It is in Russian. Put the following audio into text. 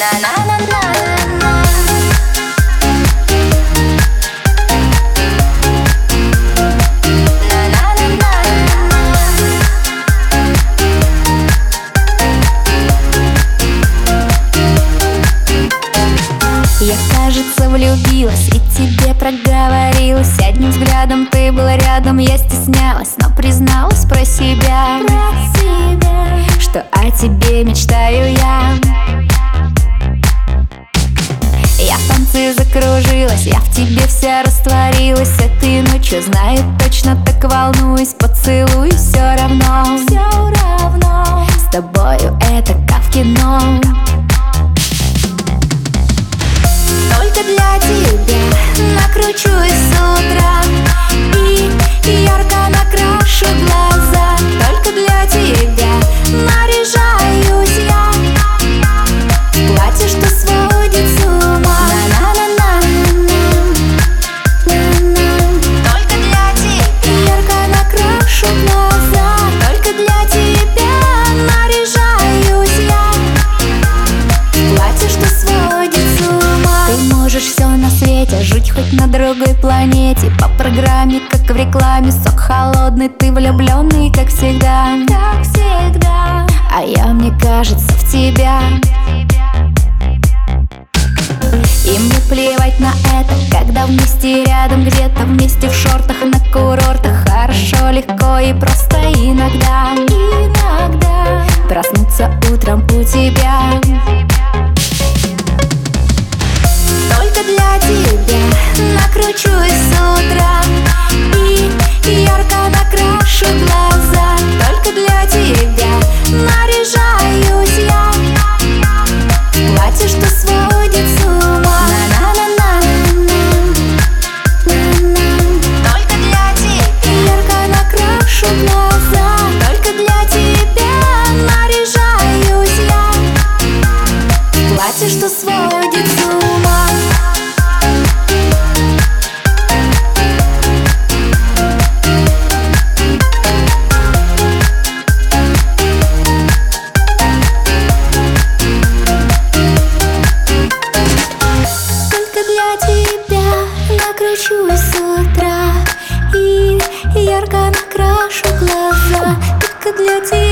Я, кажется, влюбилась и тебе проговорилась. Одним взглядом ты была рядом, я стеснялась Но призналась про себя, про себя. Что о тебе мечтаю я. Танце закружилась, я в тебе вся растворилась Этой ночью знаю точно, так волнуюсь Поцелуй все равно, все равно. С тобою это как в кино. Только для тебя накручусь с утра И ярко накрашу другой планете. По программе, как в рекламе, сок холодный Ты влюбленный, как всегда, как всегда. А я, мне кажется, в тебя. И мне плевать на это, когда вместе накручусь с утра. И ярко накрашу глаза. Только для тебя наряжаюсь я. Платье, что сводит накручусь с утра И ярко накрашу глаза. Только для тебя